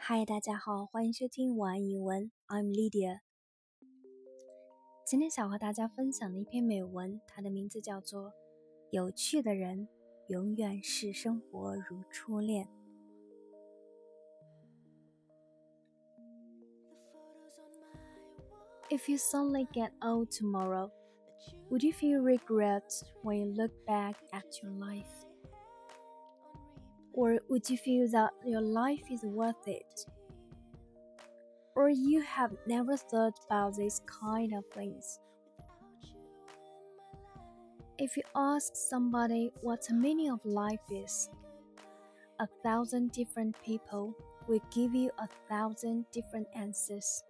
嗨，大家好，欢迎收听晚安英文，I'm Lydia。今天想和大家分享的一篇美文，它的名字叫做《有趣的人永远是生活如初恋》。If you suddenly get old tomorrow, would you feel regret when you look back at your life? Or would you feel that your life is worth it? Or you have never thought about these kind of things? If you ask somebody what the meaning of life is, a thousand different people will give you a thousand different answers.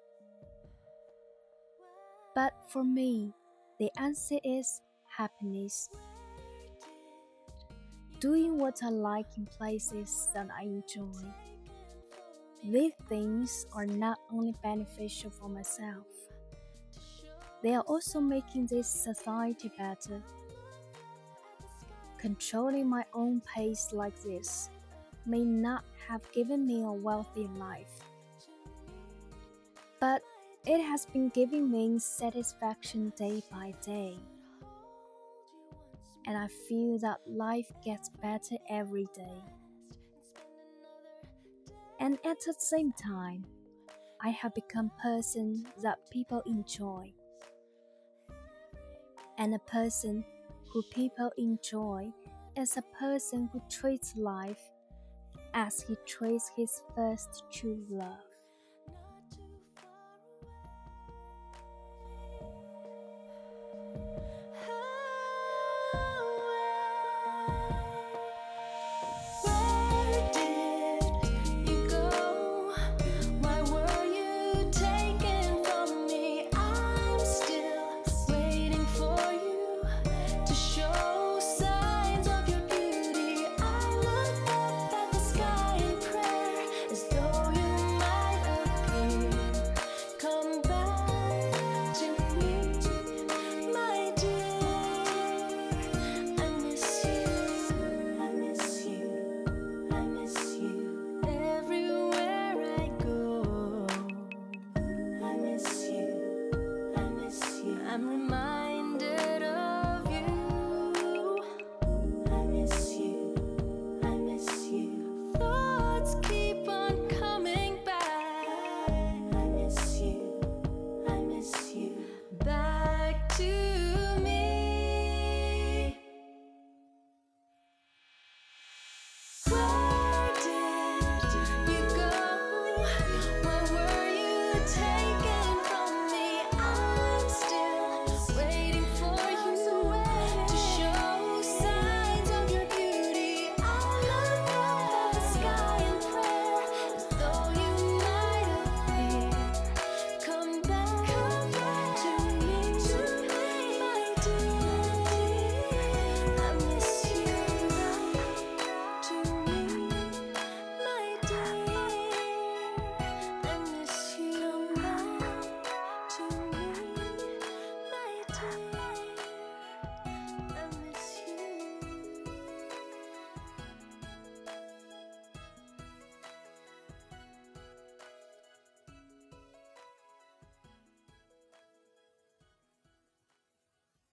But for me, the answer is happiness doing what I like in places that I enjoy. These things are not only beneficial for myself, they are also making this society better. Controlling my own pace like this may not have given me a wealthy life, but it has been giving me satisfaction day by day and I feel that life gets better every day. And at the same time, I have become a person that people enjoy. And a person who people enjoy is a person who treats life as he treats his first true love. I'm reminded of you. I miss you. I miss you. Thoughts keep on coming back. I miss you. I miss you. Back to me. Where did you go? What were you taking?